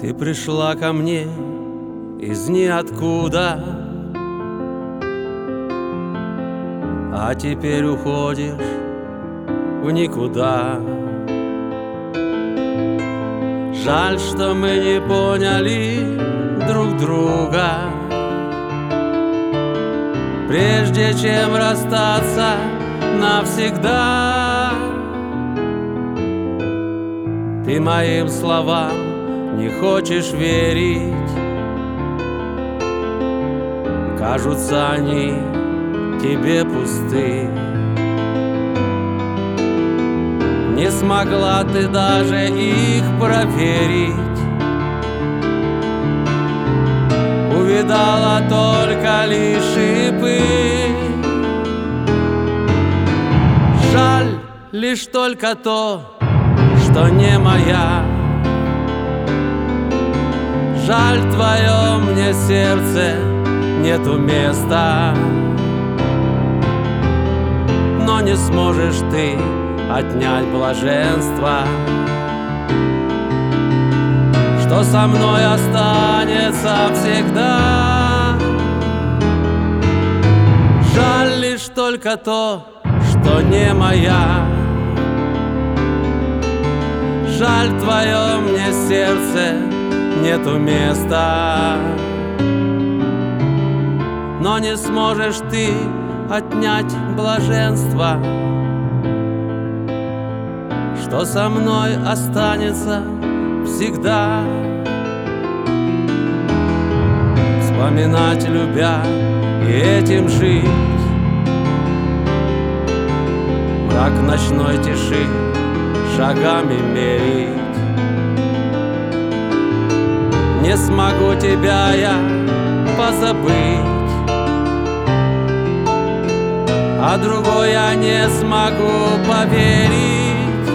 Ты пришла ко мне из ниоткуда. А теперь уходишь в никуда. Жаль, что мы не поняли друг друга. Прежде чем расстаться навсегда Ты моим словам не хочешь верить. Кажутся они тебе пусты. Не смогла ты даже их проверить. Увидала только лишь шипы. Жаль лишь только то, что не моя Жаль твое мне сердце нету места. Но не сможешь ты отнять блаженство. Что со мной останется всегда? Жаль лишь только то, что не моя. Жаль твое мне сердце нету места. Но не сможешь ты отнять блаженство Что со мной останется всегда. Вспоминать любя и этим жить. Мрак ночной тиши шагами мерить Не смогу тебя я позабыть. А другой я не смогу поверить.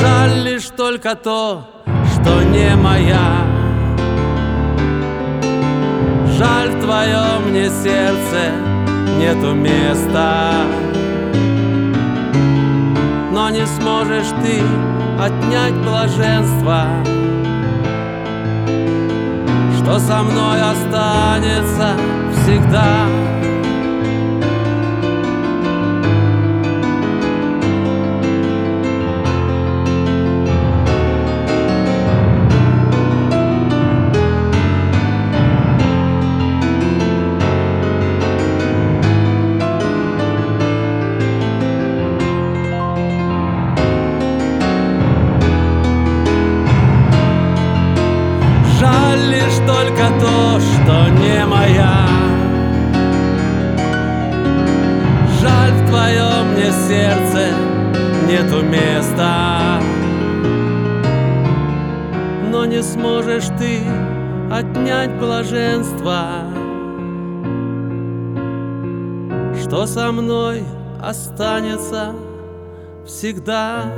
Жаль лишь только то, что не моя. Жаль твое мне сердце нету места. Но не сможешь ты отнять блаженство Что со мной останется всегда нету места. Но не сможешь ты отнять блаженство. Что со мной останется всегда